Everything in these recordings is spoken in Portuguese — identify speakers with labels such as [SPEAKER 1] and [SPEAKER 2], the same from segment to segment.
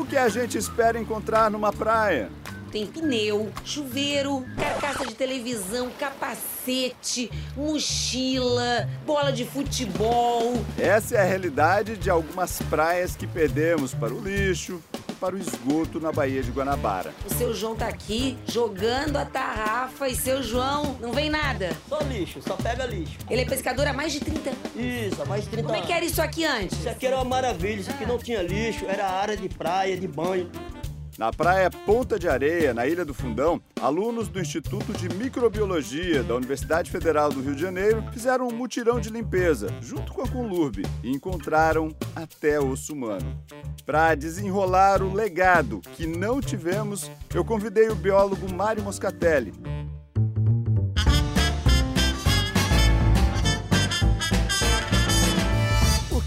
[SPEAKER 1] O que a gente espera encontrar numa praia?
[SPEAKER 2] Tem pneu, chuveiro, carcaça de televisão, capacete, mochila, bola de futebol.
[SPEAKER 1] Essa é a realidade de algumas praias que perdemos para o lixo para o esgoto na Baía de Guanabara.
[SPEAKER 2] O seu João tá aqui jogando a tarrafa e seu João não vem nada.
[SPEAKER 3] Só lixo, só pega lixo.
[SPEAKER 2] Ele é pescador há mais de 30 anos.
[SPEAKER 3] Isso, há mais de 30
[SPEAKER 2] Como é
[SPEAKER 3] anos.
[SPEAKER 2] que era isso aqui antes?
[SPEAKER 3] Isso aqui era uma maravilha, isso aqui não tinha lixo, era área de praia, de banho.
[SPEAKER 1] Na praia Ponta de Areia, na Ilha do Fundão, alunos do Instituto de Microbiologia da Universidade Federal do Rio de Janeiro fizeram um mutirão de limpeza, junto com a Conlurb, e encontraram até osso humano. Para desenrolar o legado que não tivemos, eu convidei o biólogo Mário Moscatelli.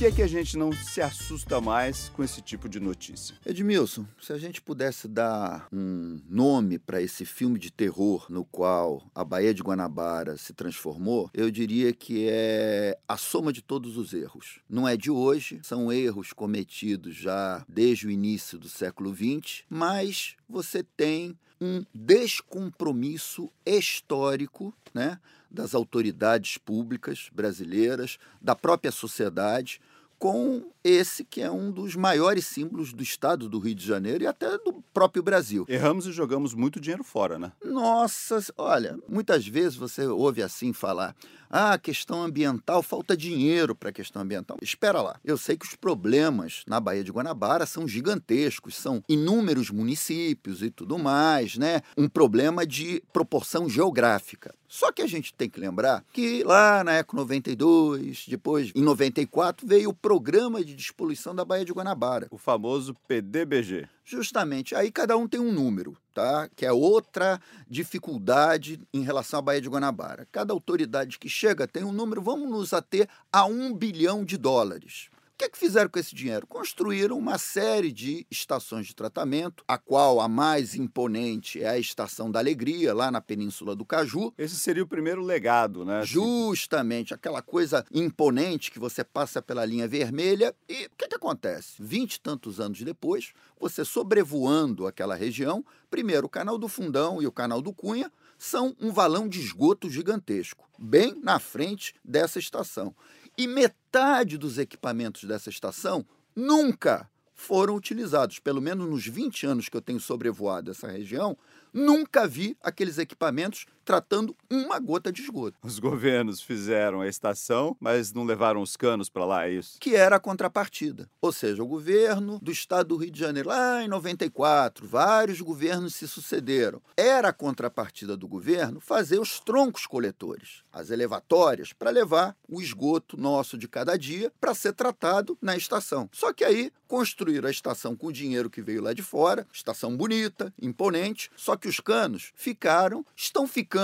[SPEAKER 1] Que, que a gente não se assusta mais com esse tipo de notícia?
[SPEAKER 4] Edmilson, se a gente pudesse dar um nome para esse filme de terror no qual a Baía de Guanabara se transformou, eu diria que é a soma de todos os erros. Não é de hoje, são erros cometidos já desde o início do século XX, mas você tem um descompromisso histórico, né? das autoridades públicas brasileiras, da própria sociedade, com esse que é um dos maiores símbolos do estado do Rio de Janeiro e até do próprio Brasil.
[SPEAKER 1] Erramos e jogamos muito dinheiro fora, né?
[SPEAKER 4] Nossa, olha, muitas vezes você ouve assim falar: ah, questão ambiental, falta dinheiro para a questão ambiental. Espera lá, eu sei que os problemas na Baía de Guanabara são gigantescos, são inúmeros municípios e tudo mais, né? Um problema de proporção geográfica. Só que a gente tem que lembrar que lá na Eco 92, depois em 94, veio o Programa de Despoluição da Baía de Guanabara.
[SPEAKER 1] O famoso PDBG.
[SPEAKER 4] Justamente. Aí cada um tem um número, tá? Que é outra dificuldade em relação à Baía de Guanabara. Cada autoridade que chega tem um número, vamos nos ater a um bilhão de dólares. O que, é que fizeram com esse dinheiro? Construíram uma série de estações de tratamento, a qual a mais imponente é a Estação da Alegria, lá na Península do Caju.
[SPEAKER 1] Esse seria o primeiro legado, né?
[SPEAKER 4] Justamente, aquela coisa imponente que você passa pela linha vermelha. E o que, que acontece? Vinte e tantos anos depois, você sobrevoando aquela região, primeiro o Canal do Fundão e o Canal do Cunha são um valão de esgoto gigantesco, bem na frente dessa estação. E metade dos equipamentos dessa estação nunca foram utilizados. Pelo menos nos 20 anos que eu tenho sobrevoado essa região, nunca vi aqueles equipamentos tratando uma gota de esgoto.
[SPEAKER 1] Os governos fizeram a estação, mas não levaram os canos para lá, é isso?
[SPEAKER 4] Que era a contrapartida. Ou seja, o governo do estado do Rio de Janeiro, lá em 94, vários governos se sucederam. Era a contrapartida do governo fazer os troncos coletores, as elevatórias, para levar o esgoto nosso de cada dia para ser tratado na estação. Só que aí construíram a estação com o dinheiro que veio lá de fora, estação bonita, imponente, só que os canos ficaram, estão ficando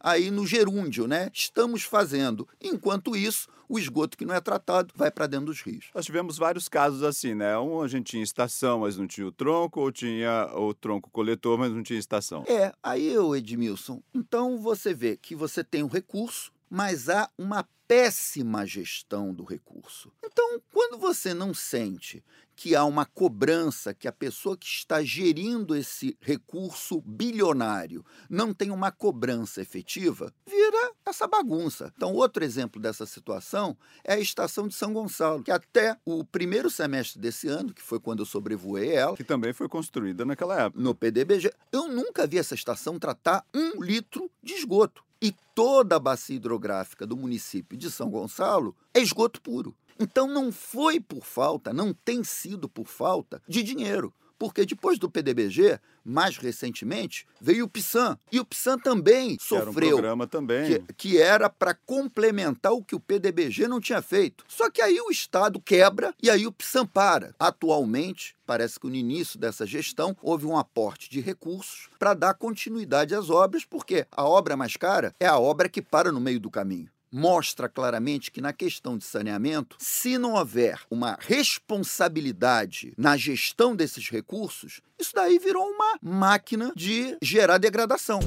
[SPEAKER 4] aí no gerúndio, né? Estamos fazendo. Enquanto isso, o esgoto que não é tratado vai para dentro dos rios.
[SPEAKER 1] Nós tivemos vários casos assim, né? Um a gente tinha estação, mas não tinha o tronco, ou tinha o tronco coletor, mas não tinha estação.
[SPEAKER 4] É, aí eu, Edmilson, então você vê que você tem o recurso, mas há uma péssima gestão do recurso. Então, quando você não sente que há uma cobrança, que a pessoa que está gerindo esse recurso bilionário não tem uma cobrança efetiva, vira essa bagunça. Então, outro exemplo dessa situação é a estação de São Gonçalo, que até o primeiro semestre desse ano, que foi quando eu sobrevoei ela,
[SPEAKER 1] Que também foi construída naquela época.
[SPEAKER 4] no PDBG, eu nunca vi essa estação tratar um litro de esgoto. E toda a bacia hidrográfica do município de São Gonçalo é esgoto puro. Então não foi por falta, não tem sido por falta de dinheiro. Porque depois do PDBG, mais recentemente, veio o PSAN. E o PSAN também
[SPEAKER 1] Que era um
[SPEAKER 4] sofreu
[SPEAKER 1] programa também.
[SPEAKER 4] que, que era para complementar o que o PDBG não tinha feito. Só que aí o Estado quebra e aí o PSAM para. Atualmente, parece que no início dessa gestão houve um aporte de recursos para dar continuidade às obras, porque a obra mais cara é a obra que para no meio do caminho mostra claramente que na questão de saneamento, se não houver uma responsabilidade na gestão desses recursos, isso daí virou uma máquina de gerar degradação.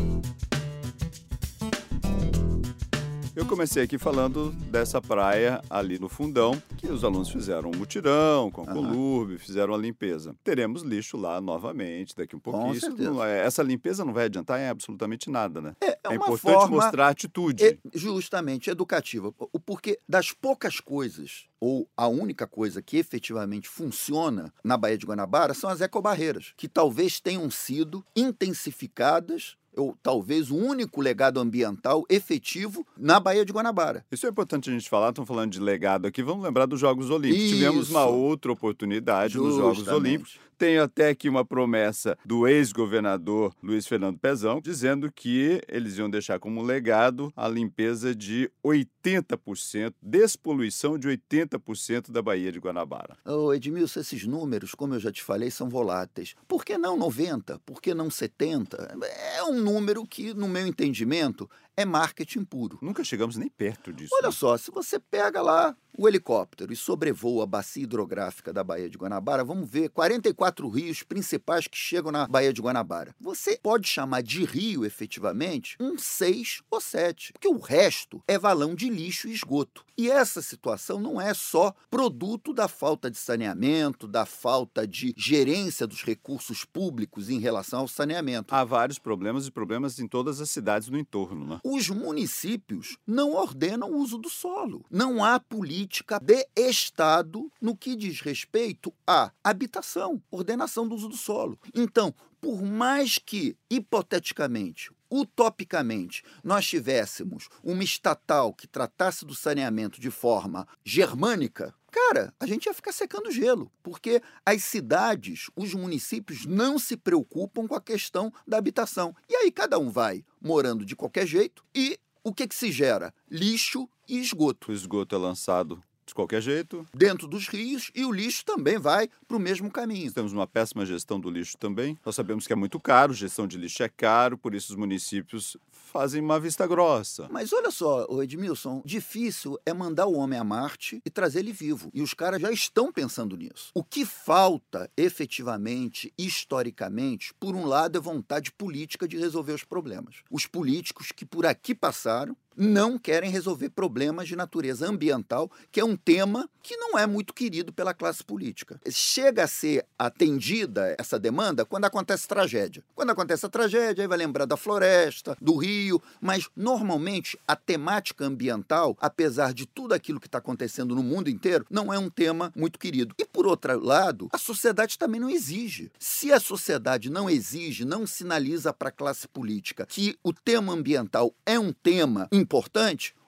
[SPEAKER 1] Eu comecei aqui falando dessa praia ali no fundão, que os alunos fizeram um mutirão com a Colurbe, fizeram a limpeza. Teremos lixo lá novamente daqui um pouquinho. Isso
[SPEAKER 4] certeza.
[SPEAKER 1] não é- essa limpeza não vai adiantar em absolutamente nada, né?
[SPEAKER 4] É, é uma
[SPEAKER 1] importante
[SPEAKER 4] forma
[SPEAKER 1] mostrar a atitude.
[SPEAKER 4] é, justamente educativa. Porquê das poucas coisas, ou a única coisa que efetivamente funciona na Baía de Guanabara são as ecobarreiras, que talvez tenham sido intensificadas, ou talvez o único legado ambiental efetivo na Baía de Guanabara.
[SPEAKER 1] Isso é importante a gente falar, estamos falando de legado aqui, vamos lembrar dos Jogos Olímpicos.
[SPEAKER 4] Isso.
[SPEAKER 1] Tivemos uma outra oportunidade nos Jogos
[SPEAKER 4] Justamente.
[SPEAKER 1] Olímpicos. Tenho até aqui uma promessa do ex-governador Luiz Fernando Pezão, dizendo que eles iam deixar como legado a limpeza de 80%, despoluição de 80% da Baía de Guanabara.
[SPEAKER 4] Ô, Edmilson, esses números, como eu já te falei, são voláteis. Por que não 90? Por que não 70? É um número que, no meu entendimento, é marketing puro.
[SPEAKER 1] Nunca chegamos nem perto disso.
[SPEAKER 4] Olha
[SPEAKER 1] né?
[SPEAKER 4] só, se você pega lá o helicóptero e sobrevoa a bacia hidrográfica da Baía de Guanabara, vamos ver 44 rios principais que chegam na Baía de Guanabara. Você pode chamar de rio, efetivamente, um 6 ou 7, porque o resto é valão de lixo e esgoto. E essa situação não é só produto da falta de saneamento, da falta de gerência dos recursos públicos em relação ao saneamento.
[SPEAKER 1] Há vários problemas e problemas em todas as cidades no entorno, né?
[SPEAKER 4] Os municípios não ordenam o uso do solo. Não há política de Estado no que diz respeito à habitação, ordenação do uso do solo. Então, por mais que, hipoteticamente, utopicamente, nós tivéssemos uma estatal que tratasse do saneamento de forma germânica, cara, a gente ia ficar secando gelo, porque as cidades, os municípios não se preocupam com a questão da habitação. E aí cada um vai morando de qualquer jeito e o que, que se gera? Lixo e esgoto
[SPEAKER 1] O esgoto é lançado de qualquer jeito.
[SPEAKER 4] dentro dos rios e o lixo também vai para o mesmo caminho.
[SPEAKER 1] Temos uma péssima gestão do lixo também. Nós sabemos que é muito caro, gestão de lixo é caro, por isso os municípios fazem uma vista grossa.
[SPEAKER 4] Mas olha só, Edmilson, difícil é mandar o homem a Marte e trazer ele vivo. E os caras já estão pensando nisso. O que falta, efetivamente, historicamente, por um lado, é vontade política de resolver os problemas. Os políticos que por aqui passaram não querem resolver problemas de natureza ambiental, que é um tema que não é muito querido pela classe política. Chega a ser atendida essa demanda quando acontece tragédia. Quando acontece a tragédia, aí vai lembrar da floresta, do rio, mas normalmente a temática ambiental, apesar de tudo aquilo que está acontecendo no mundo inteiro, não é um tema muito querido. E por outro lado, a sociedade também não exige. Se a sociedade não exige, não sinaliza para a classe política que o tema ambiental é um tema importante,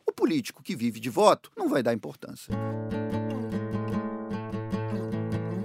[SPEAKER 4] o político que vive de voto não vai dar importância.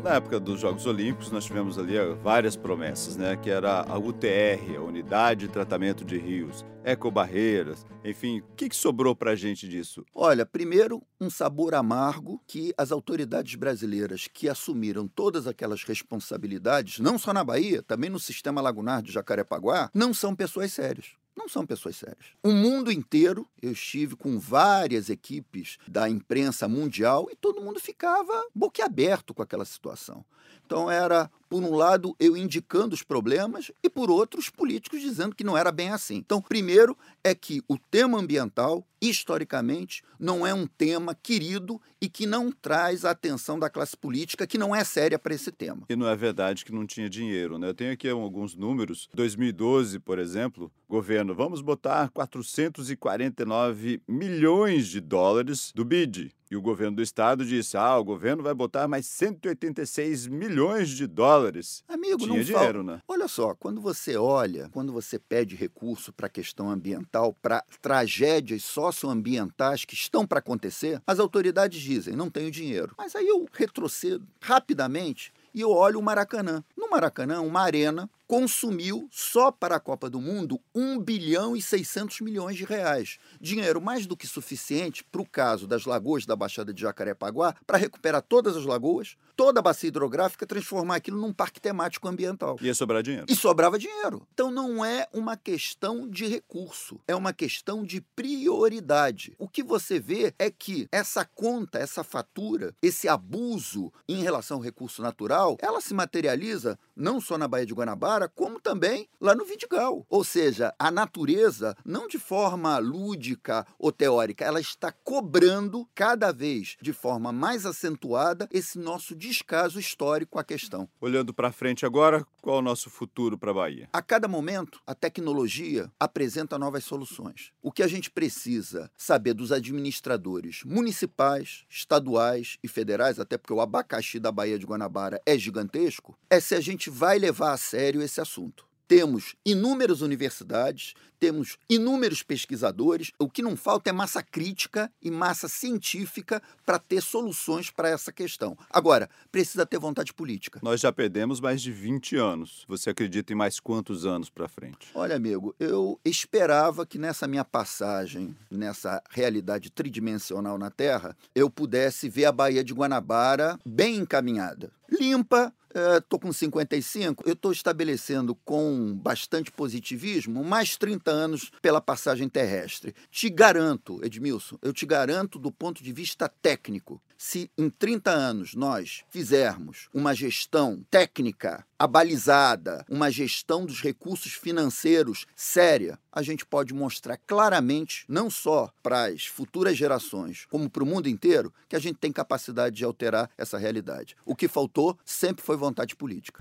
[SPEAKER 1] Na época dos Jogos Olímpicos, nós tivemos ali eh, várias promessas, né? Que era a UTR, a Unidade de Tratamento de Rios, ecobarreiras, enfim. O que, que sobrou para a gente disso?
[SPEAKER 4] Olha, primeiro, um sabor amargo que as autoridades brasileiras que assumiram todas aquelas responsabilidades, não só na Bahia, também no sistema lagunar de Jacarepaguá, não são pessoas sérias. Não são pessoas sérias. O mundo inteiro, eu estive com várias equipes da imprensa mundial e todo mundo ficava boquiaberto com aquela situação. Então era, por um lado, eu indicando os problemas e por outro, os políticos dizendo que não era bem assim. Então, primeiro é que o tema ambiental, historicamente, não é um tema querido e que não traz a atenção da classe política, que não é séria para esse tema.
[SPEAKER 1] E não é verdade que não tinha dinheiro, né? Eu tenho aqui alguns números. 2012, por exemplo, governo, vamos botar 449 milhões de dólares do BID. E o governo do estado disse: ah, o governo vai botar mais 186 milhões de dólares.
[SPEAKER 4] Amigo,
[SPEAKER 1] Tinha
[SPEAKER 4] não
[SPEAKER 1] dinheiro,
[SPEAKER 4] fal...
[SPEAKER 1] né?
[SPEAKER 4] Olha só, quando você olha, quando você pede recurso para a questão ambiental, para tragédias socioambientais que estão para acontecer, as autoridades dizem: não tenho dinheiro. Mas aí eu retrocedo rapidamente e eu olho o Maracanã. No Maracanã, uma arena consumiu só para a Copa do Mundo 1 bilhão e 600 milhões de reais. Dinheiro mais do que suficiente para o caso das lagoas da Baixada de Jacarepaguá para recuperar todas as lagoas, toda a bacia hidrográfica, transformar aquilo num parque temático ambiental.
[SPEAKER 1] Ia sobrar dinheiro.
[SPEAKER 4] E sobrava dinheiro. Então não é uma questão de recurso, é uma questão de prioridade. O que você vê é que essa conta, essa fatura, esse abuso em relação ao recurso natural, ela se materializa não só na Baía de Guanabara, Guanabara, como também lá no Vidigal. Ou seja, a natureza, não de forma lúdica ou teórica, ela está cobrando cada vez de forma mais acentuada esse nosso descaso histórico à questão.
[SPEAKER 1] Olhando para frente agora, qual é o nosso futuro para a Bahia?
[SPEAKER 4] A cada momento, a tecnologia apresenta novas soluções. O que a gente precisa saber dos administradores municipais, estaduais e federais, até porque o abacaxi da Bahia de Guanabara é gigantesco, é se a gente vai levar a sério esse assunto. Temos inúmeras universidades, temos inúmeros pesquisadores. O que não falta é massa crítica e massa científica para ter soluções para essa questão. Agora, precisa ter vontade política.
[SPEAKER 1] Nós já perdemos mais de 20 anos. Você acredita em mais quantos anos para frente?
[SPEAKER 4] Olha, amigo, eu esperava que nessa minha passagem, nessa realidade tridimensional na Terra, eu pudesse ver a Baía de Guanabara bem encaminhada. Limpa, estou com 55, eu estou estabelecendo com bastante positivismo mais 30 anos pela passagem terrestre. Te garanto, Edmilson, eu te garanto do ponto de vista técnico, se em 30 anos nós fizermos uma gestão técnica, abalizada, uma gestão dos recursos financeiros séria, a gente pode mostrar claramente, não só para as futuras gerações, como para o mundo inteiro, que a gente tem capacidade de alterar essa realidade. O que faltou sempre foi vontade política.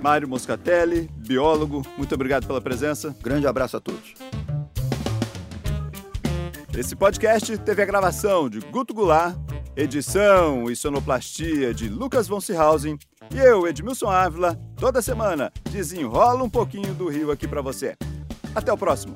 [SPEAKER 1] Mário Moscatelli, biólogo, muito obrigado pela presença.
[SPEAKER 4] Grande abraço a todos.
[SPEAKER 1] Esse podcast teve a gravação de Guto Goulart, edição e sonoplastia de Lucas von Seehausen e eu, Edmilson Ávila, toda semana desenrola um pouquinho do Rio aqui para você. Até o próximo.